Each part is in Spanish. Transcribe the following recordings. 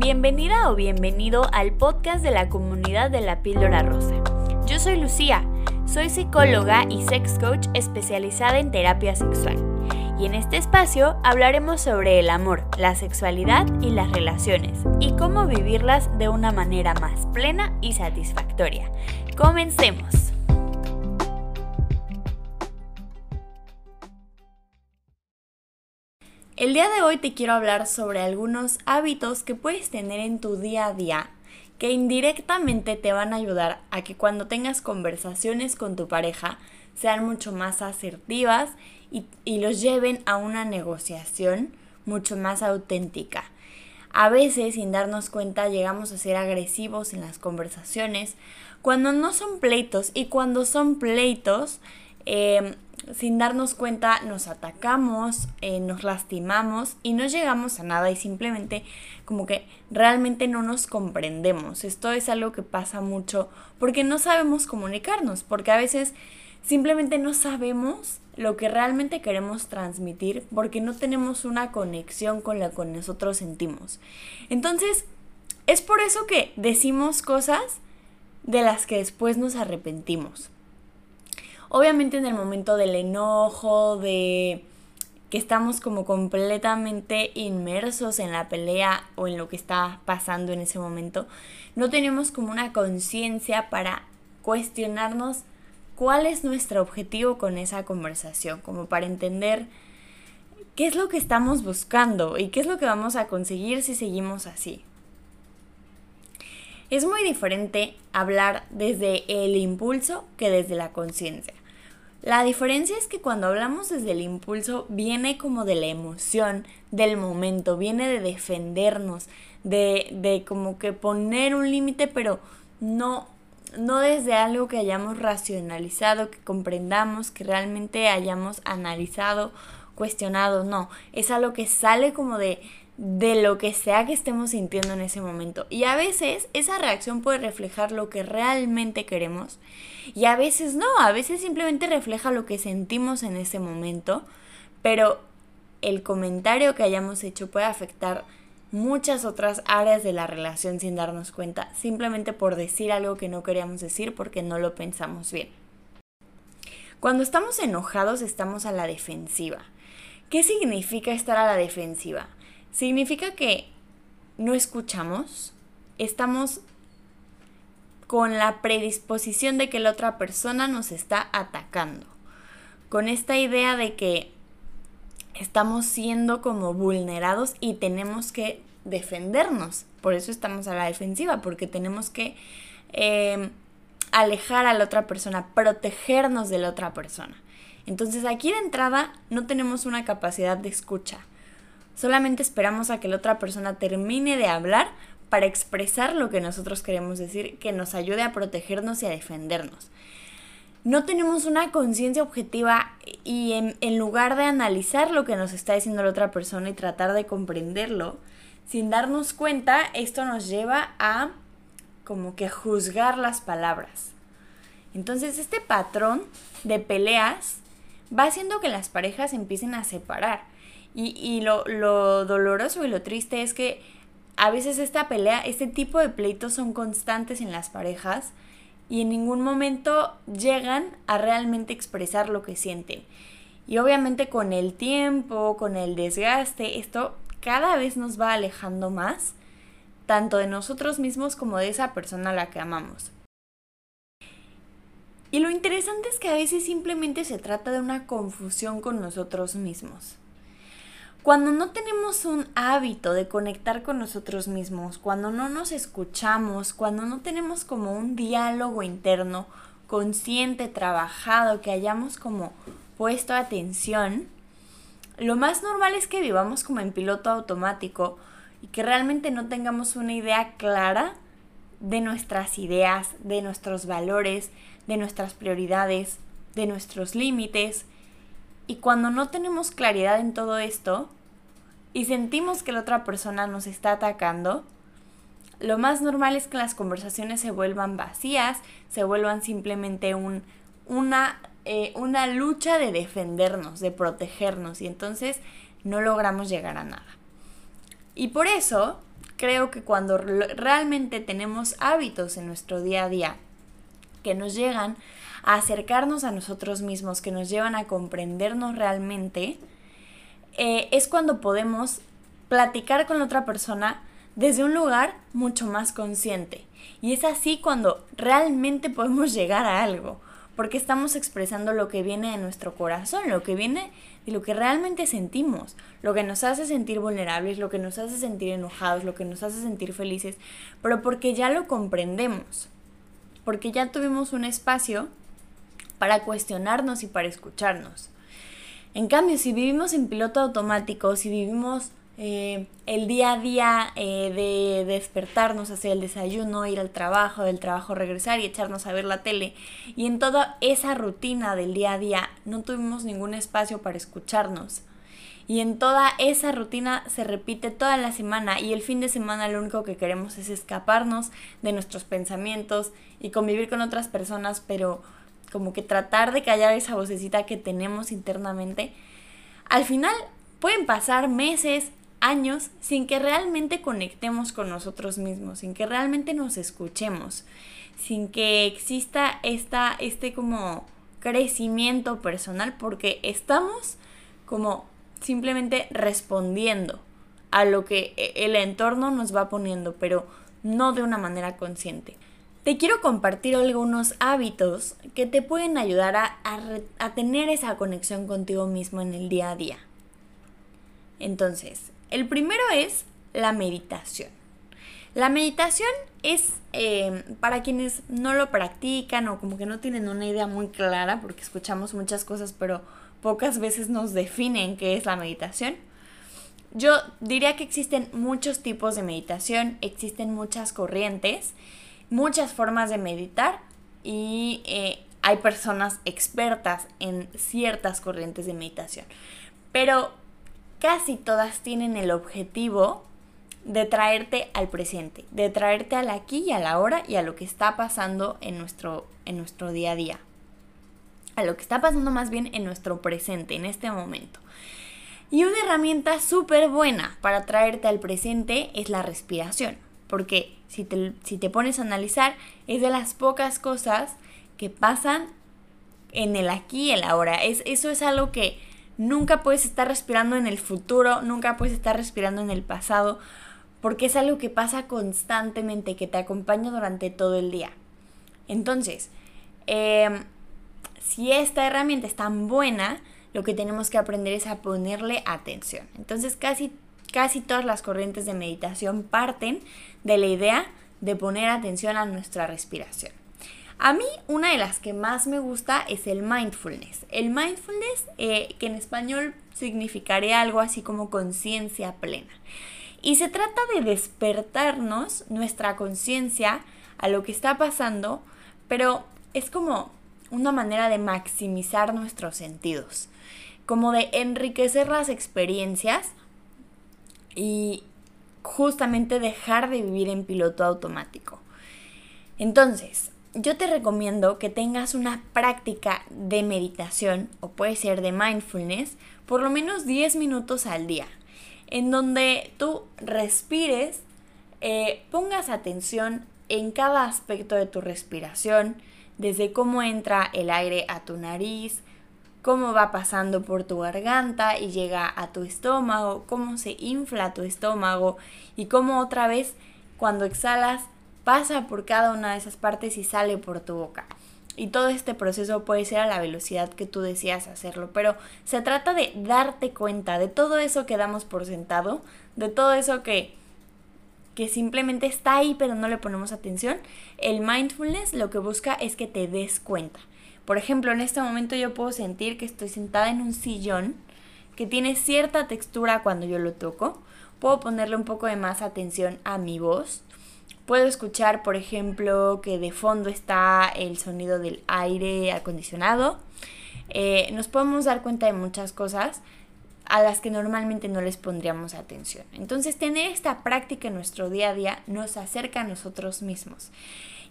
Bienvenida o bienvenido al podcast de la comunidad de la píldora rosa. Yo soy Lucía, soy psicóloga y sex coach especializada en terapia sexual. Y en este espacio hablaremos sobre el amor, la sexualidad y las relaciones y cómo vivirlas de una manera más plena y satisfactoria. Comencemos. El día de hoy te quiero hablar sobre algunos hábitos que puedes tener en tu día a día que indirectamente te van a ayudar a que cuando tengas conversaciones con tu pareja sean mucho más asertivas y, los lleven a una negociación mucho más auténtica. A veces, sin darnos cuenta, llegamos a ser agresivos en las conversaciones cuando no son pleitos y cuando son pleitos, eh, sin darnos cuenta nos atacamos, eh, nos lastimamos y no llegamos a nada y simplemente como que realmente no nos comprendemos. Esto es algo que pasa mucho porque no sabemos comunicarnos, porque a veces simplemente no sabemos lo que realmente queremos transmitir porque no tenemos una conexión con la que nosotros sentimos. Entonces, es por eso que decimos cosas de las que después nos arrepentimos. Obviamente en el momento del enojo, de que estamos como completamente inmersos en la pelea o en lo que está pasando en ese momento, no tenemos como una conciencia para cuestionarnos cuál es nuestro objetivo con esa conversación, como para entender qué es lo que estamos buscando y qué es lo que vamos a conseguir si seguimos así. Es muy diferente hablar desde el impulso que desde la conciencia. La diferencia es que cuando hablamos desde el impulso viene como de la emoción, del momento, viene de defendernos, de, de como que poner un límite, pero no, no desde algo que hayamos racionalizado, que comprendamos, que realmente hayamos analizado, cuestionado, no, es algo que sale como de, de lo que sea que estemos sintiendo en ese momento. Y a veces esa reacción puede reflejar lo que realmente queremos y a veces no, a veces simplemente refleja lo que sentimos en ese momento, pero el comentario que hayamos hecho puede afectar muchas otras áreas de la relación sin darnos cuenta, simplemente por decir algo que no queríamos decir porque no lo pensamos bien. Cuando estamos enojados estamos a la defensiva. ¿Qué significa estar a la defensiva? Significa que no escuchamos, estamos con la predisposición de que la otra persona nos está atacando, con esta idea de que estamos siendo como vulnerados y tenemos que defendernos, por eso estamos a la defensiva, porque tenemos que em, alejar a la otra persona, protegernos de la otra persona. Entonces aquí de entrada no tenemos una capacidad de escucha. Solamente esperamos a que la otra persona termine de hablar para expresar lo que nosotros queremos decir, que nos ayude a protegernos y a defendernos. No tenemos una conciencia objetiva y en, lugar de analizar lo que nos está diciendo la otra persona y tratar de comprenderlo, sin darnos cuenta, esto nos lleva a como que juzgar las palabras. Entonces este patrón de peleas va haciendo que las parejas empiecen a separar. Y, lo, doloroso y lo triste es que a veces esta pelea, este tipo de pleitos son constantes en las parejas y en ningún momento llegan a realmente expresar lo que sienten. Y obviamente con el tiempo, con el desgaste, esto cada vez nos va alejando más, tanto de nosotros mismos como de esa persona a la que amamos. Y lo interesante es que a veces simplemente se trata de una confusión con nosotros mismos. Cuando no tenemos un hábito de conectar con nosotros mismos, cuando no nos escuchamos, cuando no tenemos como un diálogo interno consciente, trabajado, que hayamos como puesto atención, lo más normal es que vivamos como en piloto automático y que realmente no tengamos una idea clara de nuestras ideas, de nuestros valores, de nuestras prioridades, de nuestros límites, y cuando no tenemos claridad en todo esto y sentimos que la otra persona nos está atacando, lo más normal es que las conversaciones se vuelvan vacías, se vuelvan simplemente un, una, eh, una lucha de defendernos, de protegernos y entonces no logramos llegar a nada. Y por eso creo que cuando realmente tenemos hábitos en nuestro día a día que nos llegan a acercarnos a nosotros mismos, que nos llevan a comprendernos realmente, eh, es cuando podemos platicar con otra persona desde un lugar mucho más consciente. Y es así cuando realmente podemos llegar a algo, porque estamos expresando lo que viene de nuestro corazón, lo que viene de lo que realmente sentimos, lo que nos hace sentir vulnerables, lo que nos hace sentir enojados, lo que nos hace sentir felices, pero porque ya lo comprendemos, porque ya tuvimos un espacio para cuestionarnos y para escucharnos. En cambio, si vivimos en piloto automático, si vivimos eh, el día a día eh, de despertarnos, hacer el desayuno, ir al trabajo, del trabajo regresar y echarnos a ver la tele. Y en toda esa rutina del día a día no tuvimos ningún espacio para escucharnos. Y en toda esa rutina se repite toda la semana y el fin de semana lo único que queremos es escaparnos de nuestros pensamientos y convivir con otras personas, pero como que tratar de callar esa vocecita que tenemos internamente. Al final pueden pasar meses, años sin que realmente conectemos con nosotros mismos, sin que realmente nos escuchemos, sin que exista esta, este como crecimiento personal, porque estamos como simplemente respondiendo a lo que e, el entorno nos va poniendo, pero no de una manera consciente. Te quiero compartir algunos hábitos que te pueden ayudar a, tener esa conexión contigo mismo en el día a día. Entonces, el primero es la meditación. La meditación es eh, para quienes no lo practican o como que no tienen una idea muy clara, porque escuchamos muchas cosas, pero pocas veces nos definen qué es la meditación. Yo diría que existen muchos tipos de meditación, existen muchas corrientes, muchas formas de meditar y eh, hay personas expertas en ciertas corrientes de meditación. Pero casi todas tienen el objetivo de traerte al presente, de traerte al aquí y a la hora y a lo que está pasando en nuestro, en nuestro día a día. A lo que está pasando más bien en nuestro presente, en este momento. Y una herramienta súper buena para traerte al presente es la respiración. Porque si te, si te pones a analizar, es de las pocas cosas que pasan en el aquí y el ahora. Es, eso es algo que Nunca puedes estar respirando en el futuro, nunca puedes estar respirando en el pasado, porque es algo que pasa constantemente, que te acompaña durante todo el día. Entonces, em, si esta herramienta es tan buena, lo que tenemos que aprender es a ponerle atención. Entonces, casi, casi todas las corrientes de meditación parten de la idea de poner atención a nuestra respiración. A mí una de las que más me gusta es el mindfulness. El mindfulness, eh, que en español significaría algo así como conciencia plena. Y se trata de despertarnos nuestra conciencia a lo que está pasando, pero es como una manera de maximizar nuestros sentidos, como de enriquecer las experiencias y justamente dejar de vivir en piloto automático. Entonces, yo te recomiendo que tengas una práctica de meditación o puede ser de mindfulness por lo menos 10 minutos al día, en donde tú respires, eh, pongas atención en cada aspecto de tu respiración, desde cómo entra el aire a tu nariz, cómo va pasando por tu garganta y llega a tu estómago, cómo se infla tu estómago y cómo otra vez cuando exhalas pasa por cada una de esas partes y sale por tu boca. Y todo este proceso puede ser a la velocidad que tú deseas hacerlo, pero se trata de darte cuenta de todo eso que damos por sentado, de todo eso que que simplemente está ahí pero no le ponemos atención. El mindfulness lo que busca es que te des cuenta. Por ejemplo, en este momento yo puedo sentir que estoy sentada en un sillón que tiene cierta textura cuando yo lo toco. Puedo ponerle un poco de más atención a mi voz Puedo escuchar, por ejemplo, que de fondo está el sonido del aire acondicionado. Eh, nos podemos dar cuenta de muchas cosas a las que normalmente no les pondríamos atención. Entonces, tener esta práctica en nuestro día a día nos acerca a nosotros mismos.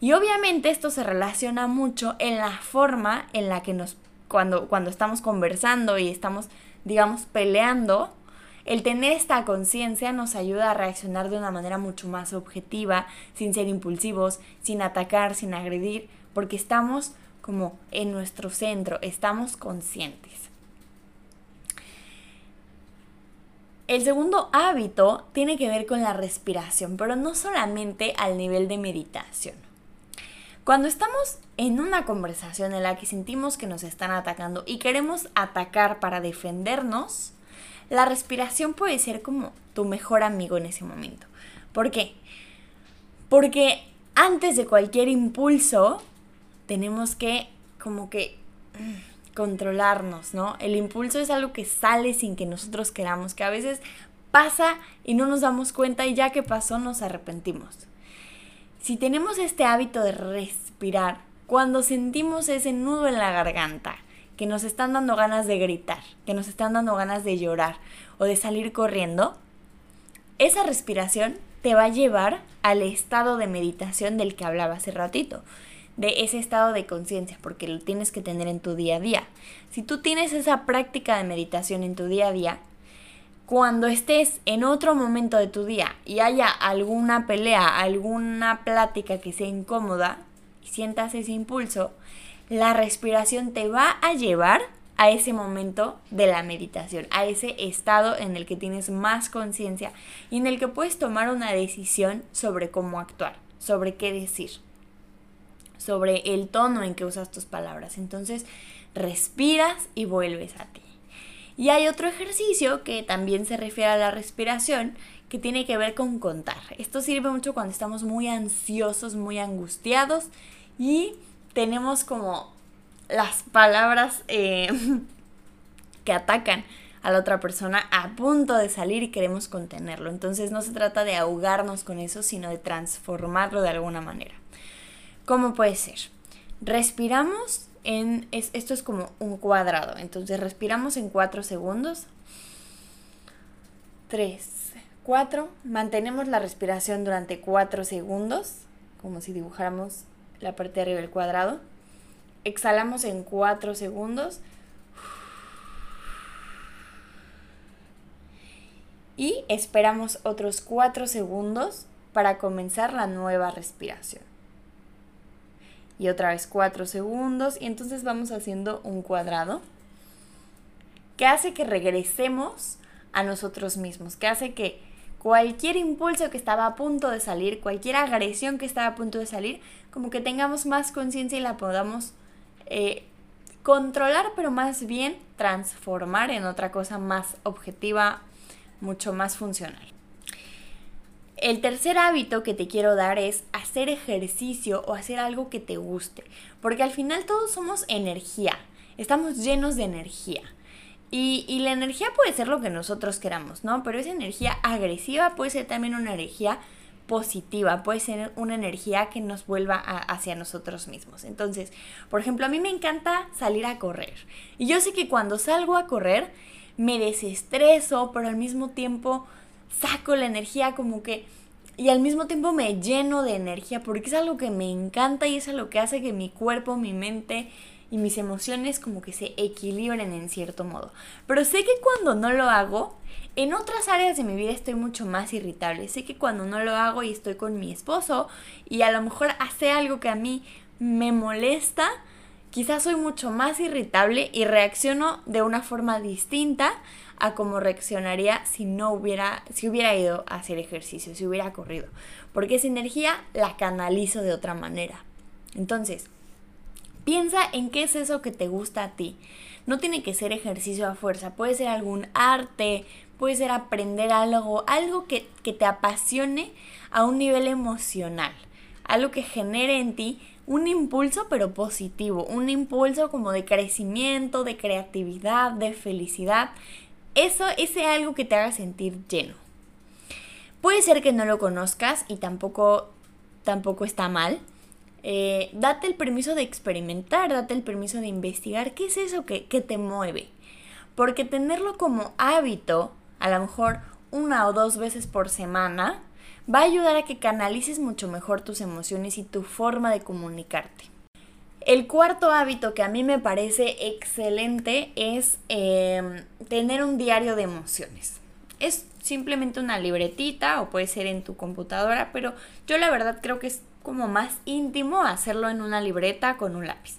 Y obviamente esto se relaciona mucho en la forma en la que nos, cuando, cuando estamos conversando y estamos, digamos, peleando, El tener esta conciencia nos ayuda a reaccionar de una manera mucho más objetiva, sin ser impulsivos, sin atacar, sin agredir, porque estamos como en nuestro centro, estamos conscientes. El segundo hábito tiene que ver con la respiración, pero no solamente al nivel de meditación. Cuando estamos en una conversación en la que sentimos que nos están atacando y queremos atacar para defendernos, la respiración puede ser como tu mejor amigo en ese momento. ¿Por qué? Porque antes de cualquier impulso tenemos que como que mm, controlarnos, ¿no? El impulso es algo que sale sin que nosotros queramos, que a veces pasa y no nos damos cuenta y ya que pasó nos arrepentimos. Si tenemos este hábito de respirar, cuando sentimos ese nudo en la garganta, que nos están dando ganas de gritar, que nos están dando ganas de llorar o de salir corriendo, esa respiración te va a llevar al estado de meditación del que hablaba hace ratito, de ese estado de conciencia, porque lo tienes que tener en tu día a día. Si tú tienes esa práctica de meditación en tu día a día, cuando estés en otro momento de tu día y haya alguna pelea, alguna plática que sea incómoda y sientas ese impulso, la respiración te va a llevar a ese momento de la meditación, a ese estado en el que tienes más conciencia y en el que puedes tomar una decisión sobre cómo actuar, sobre qué decir, sobre el tono en que usas tus palabras. Entonces, respiras y vuelves a ti. Y hay otro ejercicio que también se refiere a la respiración, que tiene que ver con contar. Esto sirve mucho cuando estamos muy ansiosos, muy angustiados y tenemos como las palabras eh, que atacan a la otra persona a punto de salir y queremos contenerlo. Entonces no se trata de ahogarnos con eso, sino de transformarlo de alguna manera. ¿Cómo puede ser? Respiramos en... esto es como un cuadrado. Entonces respiramos en 4 segundos. 3, 4. Mantenemos la respiración durante 4 segundos, como si dibujáramos la parte de arriba del cuadrado. Exhalamos en 4 segundos. Y esperamos otros 4 segundos para comenzar la nueva respiración. Y otra vez 4 segundos. Y entonces vamos haciendo un cuadrado que hace que regresemos a nosotros mismos, que hace que cualquier impulso que estaba a punto de salir, cualquier agresión que estaba a punto de salir, como que tengamos más conciencia y la podamos eh, controlar, pero más bien transformar en otra cosa más objetiva, mucho más funcional. El tercer hábito que te quiero dar es hacer ejercicio o hacer algo que te guste, porque al final todos somos energía, estamos llenos de energía. Y, la energía puede ser lo que nosotros queramos, ¿no? Pero esa energía agresiva puede ser también una energía positiva, puede ser una energía que nos vuelva hacia nosotros mismos. Entonces, por ejemplo, a mí me encanta salir a correr. Y yo sé que cuando salgo a correr me desestreso, pero al mismo tiempo saco la energía como que... Y al mismo tiempo me lleno de energía porque es algo que me encanta y es algo que hace que mi cuerpo, mi mente y mis emociones como que se equilibren en cierto modo. Pero sé que cuando no lo hago, en otras áreas de mi vida estoy mucho más irritable. Sé que cuando no lo hago y estoy con mi esposo y a lo mejor hace algo que a mí me molesta, quizás soy mucho más irritable y reacciono de una forma distinta a como reaccionaría si no hubiera, si hubiera ido a hacer ejercicio, si hubiera corrido. Porque esa energía la canalizo de otra manera. Entonces, piensa en qué es eso que te gusta a ti. No tiene que ser ejercicio a fuerza, puede ser algún arte, puede ser aprender algo, algo que, te apasione a un nivel emocional, algo que genere en ti un impulso pero positivo, un impulso como de crecimiento, de creatividad, de felicidad. Eso, ese algo que te haga sentir lleno. Puede ser que no lo conozcas y tampoco, tampoco está mal. Eh, date el permiso de experimentar, date el permiso de investigar qué es eso que, que te mueve. Porque tenerlo como hábito a lo mejor una o dos veces por semana, va a ayudar a que canalices mucho mejor tus emociones y tu forma de comunicarte. El cuarto hábito que a mí me parece excelente es em, tener un diario de emociones. Es simplemente una libretita o puede ser en tu computadora, pero yo la verdad creo que es como más íntimo hacerlo en una libreta con un lápiz.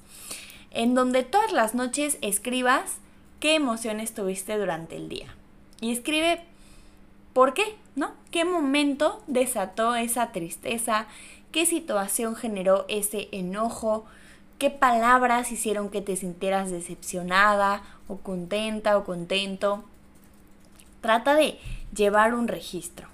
En donde todas las noches escribas qué emociones tuviste durante el día. Y escribe por qué, ¿no? ¿Qué momento desató esa tristeza? ¿Qué situación generó ese enojo? ¿Qué palabras hicieron que te sintieras decepcionada o contenta o contento? Trata de llevar un registro.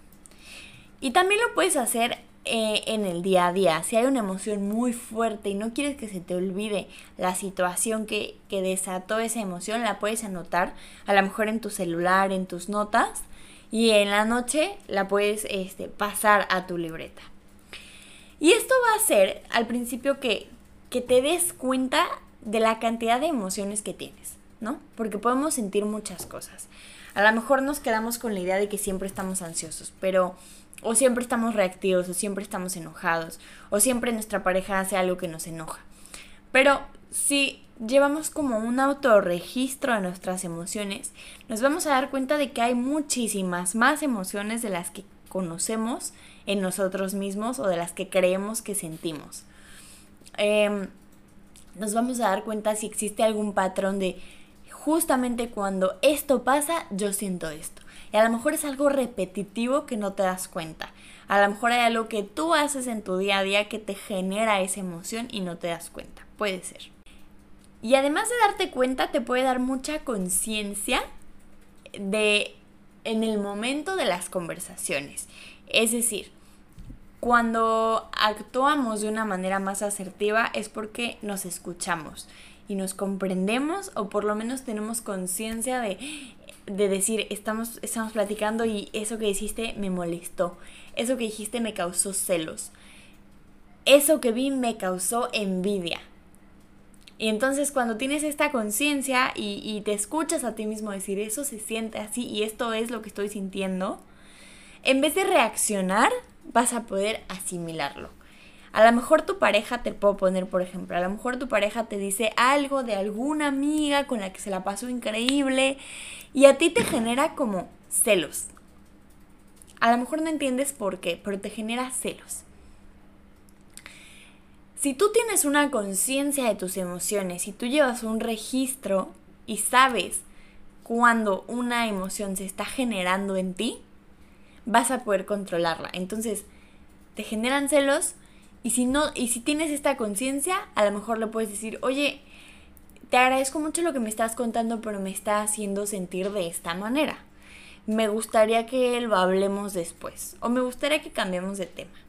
Y también lo puedes hacer eh, en el día a día. Si hay una emoción muy fuerte y no quieres que se te olvide la situación que, que desató esa emoción, la puedes anotar a lo mejor en tu celular, en tus notas, y en la noche la puedes este, pasar a tu libreta. Y esto va a hacer al principio que, que te des cuenta de la cantidad de emociones que tienes, ¿no? Porque podemos sentir muchas cosas. A lo mejor nos quedamos con la idea de que siempre estamos ansiosos, pero o siempre estamos reactivos, o siempre estamos enojados, o siempre nuestra pareja hace algo que nos enoja. Pero si llevamos como un autorregistro de nuestras emociones, nos vamos a dar cuenta de que hay muchísimas más emociones de las que conocemos en nosotros mismos o de las que creemos que sentimos. Em, nos vamos a dar cuenta si existe algún patrón de justamente cuando esto pasa, yo siento esto. Y a lo mejor es algo repetitivo que no te das cuenta. A lo mejor hay algo que tú haces en tu día a día que te genera esa emoción y no te das cuenta. Puede ser. Y además de darte cuenta, te puede dar mucha conciencia de en el momento de las conversaciones. Es decir, cuando actuamos de una manera más asertiva es porque nos escuchamos y nos comprendemos o por lo menos tenemos conciencia de, de decir, estamos, estamos platicando y eso que dijiste me molestó, eso que dijiste me causó celos, eso que vi me causó envidia. Y entonces cuando tienes esta conciencia y, y, te escuchas a ti mismo decir eso se siente así y esto es lo que estoy sintiendo, en vez de reaccionar vas a poder asimilarlo. A lo mejor tu pareja, te puedo poner por ejemplo, a lo mejor tu pareja te dice algo de alguna amiga con la que se la pasó increíble y a ti te genera como celos. A lo mejor no entiendes por qué, pero te genera celos. Si tú tienes una conciencia de tus emociones, si tú llevas un registro y sabes cuando una emoción se está generando en ti, vas a poder controlarla. Entonces, te generan celos, y si no, y si tienes esta conciencia, a lo mejor le puedes decir, oye, te agradezco mucho lo que me estás contando, pero me está haciendo sentir de esta manera. Me gustaría que lo hablemos después. O me gustaría que cambiemos de tema.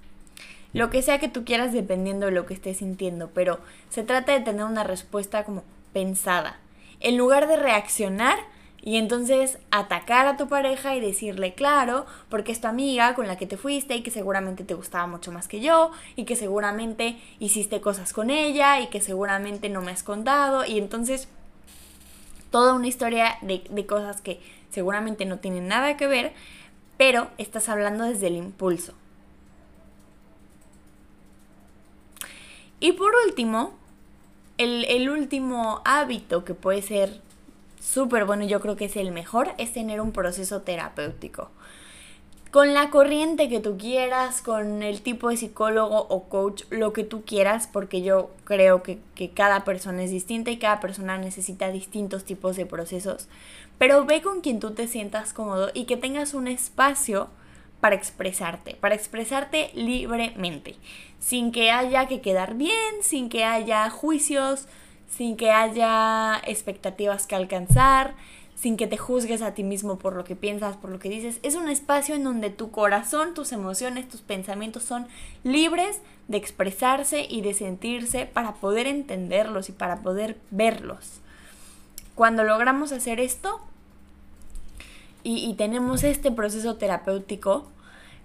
Lo que sea que tú quieras dependiendo de lo que estés sintiendo, pero se trata de tener una respuesta como pensada. En lugar de reaccionar, y entonces atacar a tu pareja y decirle, claro, porque es tu amiga con la que te fuiste y que seguramente te gustaba mucho más que yo y que seguramente hiciste cosas con ella y que seguramente no me has contado. Y entonces toda una historia de, de cosas que seguramente no tienen nada que ver, pero estás hablando desde el impulso. Y por último, el, el último hábito que puede ser súper bueno, yo creo que es el mejor, es tener un proceso terapéutico. Con la corriente que tú quieras, con el tipo de psicólogo o coach, lo que tú quieras, porque yo creo que, que cada persona es distinta y cada persona necesita distintos tipos de procesos. Pero ve con quien tú te sientas cómodo y que tengas un espacio para expresarte, para expresarte libremente, sin que haya que quedar bien, sin que haya juicios, sin que haya expectativas que alcanzar, sin que te juzgues a ti mismo por lo que piensas, por lo que dices. Es un espacio en donde tu corazón, tus emociones, tus pensamientos son libres de expresarse y de sentirse para poder entenderlos y para poder verlos. Cuando logramos hacer esto y, tenemos este proceso terapéutico,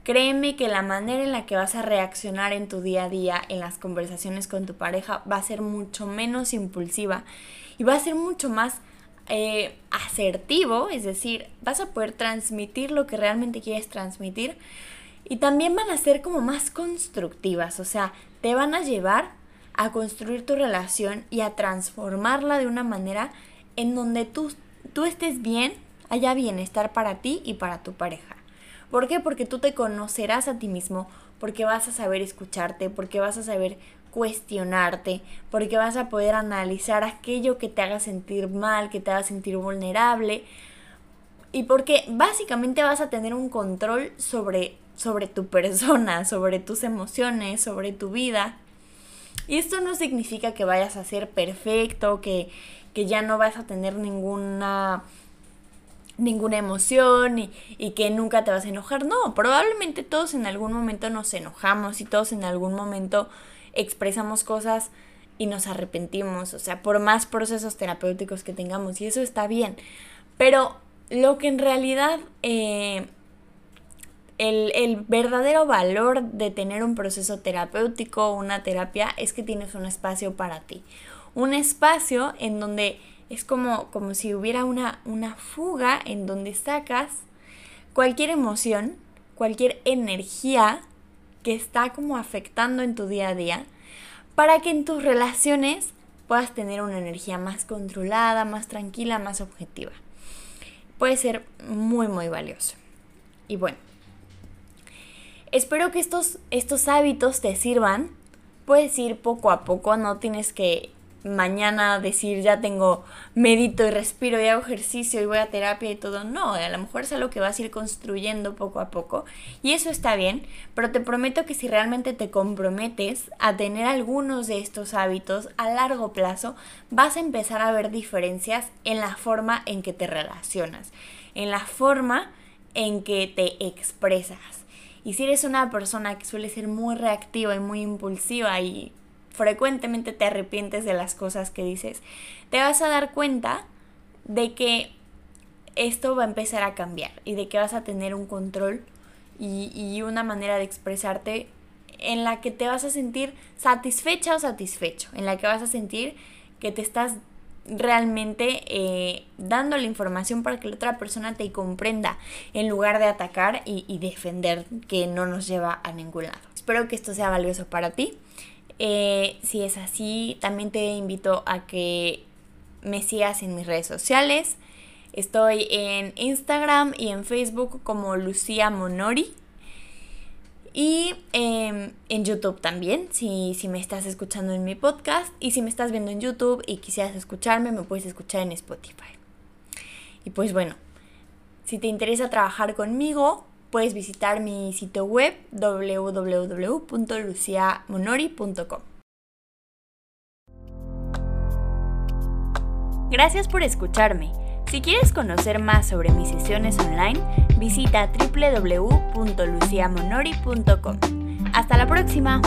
Créeme que la manera en la que vas a reaccionar en tu día a día, en las conversaciones con tu pareja, va a ser mucho menos impulsiva y va a ser mucho más eh, asertivo, es decir, vas a poder transmitir lo que realmente quieres transmitir y también van a ser como más constructivas, o sea, te van a llevar a construir tu relación y a transformarla de una manera en donde tú, tú estés bien haya bienestar para ti y para tu pareja. ¿Por qué? Porque tú te conocerás a ti mismo, porque vas a saber escucharte, porque vas a saber cuestionarte, porque vas a poder analizar aquello que te haga sentir mal, que te haga sentir vulnerable, y porque básicamente vas a tener un control sobre, sobre tu persona, sobre tus emociones, sobre tu vida. Y esto no significa que vayas a ser perfecto, que, que ya no vas a tener ninguna ninguna emoción y, y, que nunca te vas a enojar. No, probablemente todos en algún momento nos enojamos y todos en algún momento expresamos cosas y nos arrepentimos. O sea, por más procesos terapéuticos que tengamos y eso está bien. Pero lo que en realidad... Eh, el, el, verdadero valor de tener un proceso terapéutico, una terapia, es que tienes un espacio para ti. Un espacio en donde es como, como si hubiera una, una fuga en donde sacas cualquier emoción, cualquier energía que está como afectando en tu día a día, para que en tus relaciones puedas tener una energía más controlada, más tranquila, más objetiva. Puede ser muy, muy valioso. Y bueno, espero que estos, estos hábitos te sirvan. Puedes ir poco a poco, no tienes que mañana decir ya tengo medito y respiro y hago ejercicio y voy a terapia y todo. No, a lo mejor es algo que vas a ir construyendo poco a poco y eso está bien, pero te prometo que si realmente te comprometes a tener algunos de estos hábitos a largo plazo, vas a empezar a ver diferencias en la forma en que te relacionas, en la forma en que te expresas. Y si eres una persona que suele ser muy reactiva y muy impulsiva y frecuentemente te arrepientes de las cosas que dices, te vas a dar cuenta de que esto va a empezar a cambiar y de que vas a tener un control y, una manera de expresarte en la que te vas a sentir satisfecha o satisfecho, en la que vas a sentir que te estás realmente eh, dando la información para que la otra persona te comprenda en lugar de atacar y, y defender que no nos lleva a ningún lado. Espero que esto sea valioso para ti. Eh, si es así, también te invito a que me sigas en mis redes sociales. Estoy en Instagram y en Facebook como Lucía Monori. Y em, en YouTube también, si, si me estás escuchando en mi podcast. Y si me estás viendo en YouTube y quisieras escucharme, me puedes escuchar en Spotify. Y pues bueno, si te interesa trabajar conmigo, puedes visitar mi sitio web www.luciamonori.com. Gracias por escucharme. Si quieres conocer más sobre mis sesiones online, visita www.luciamonori.com. Hasta la próxima.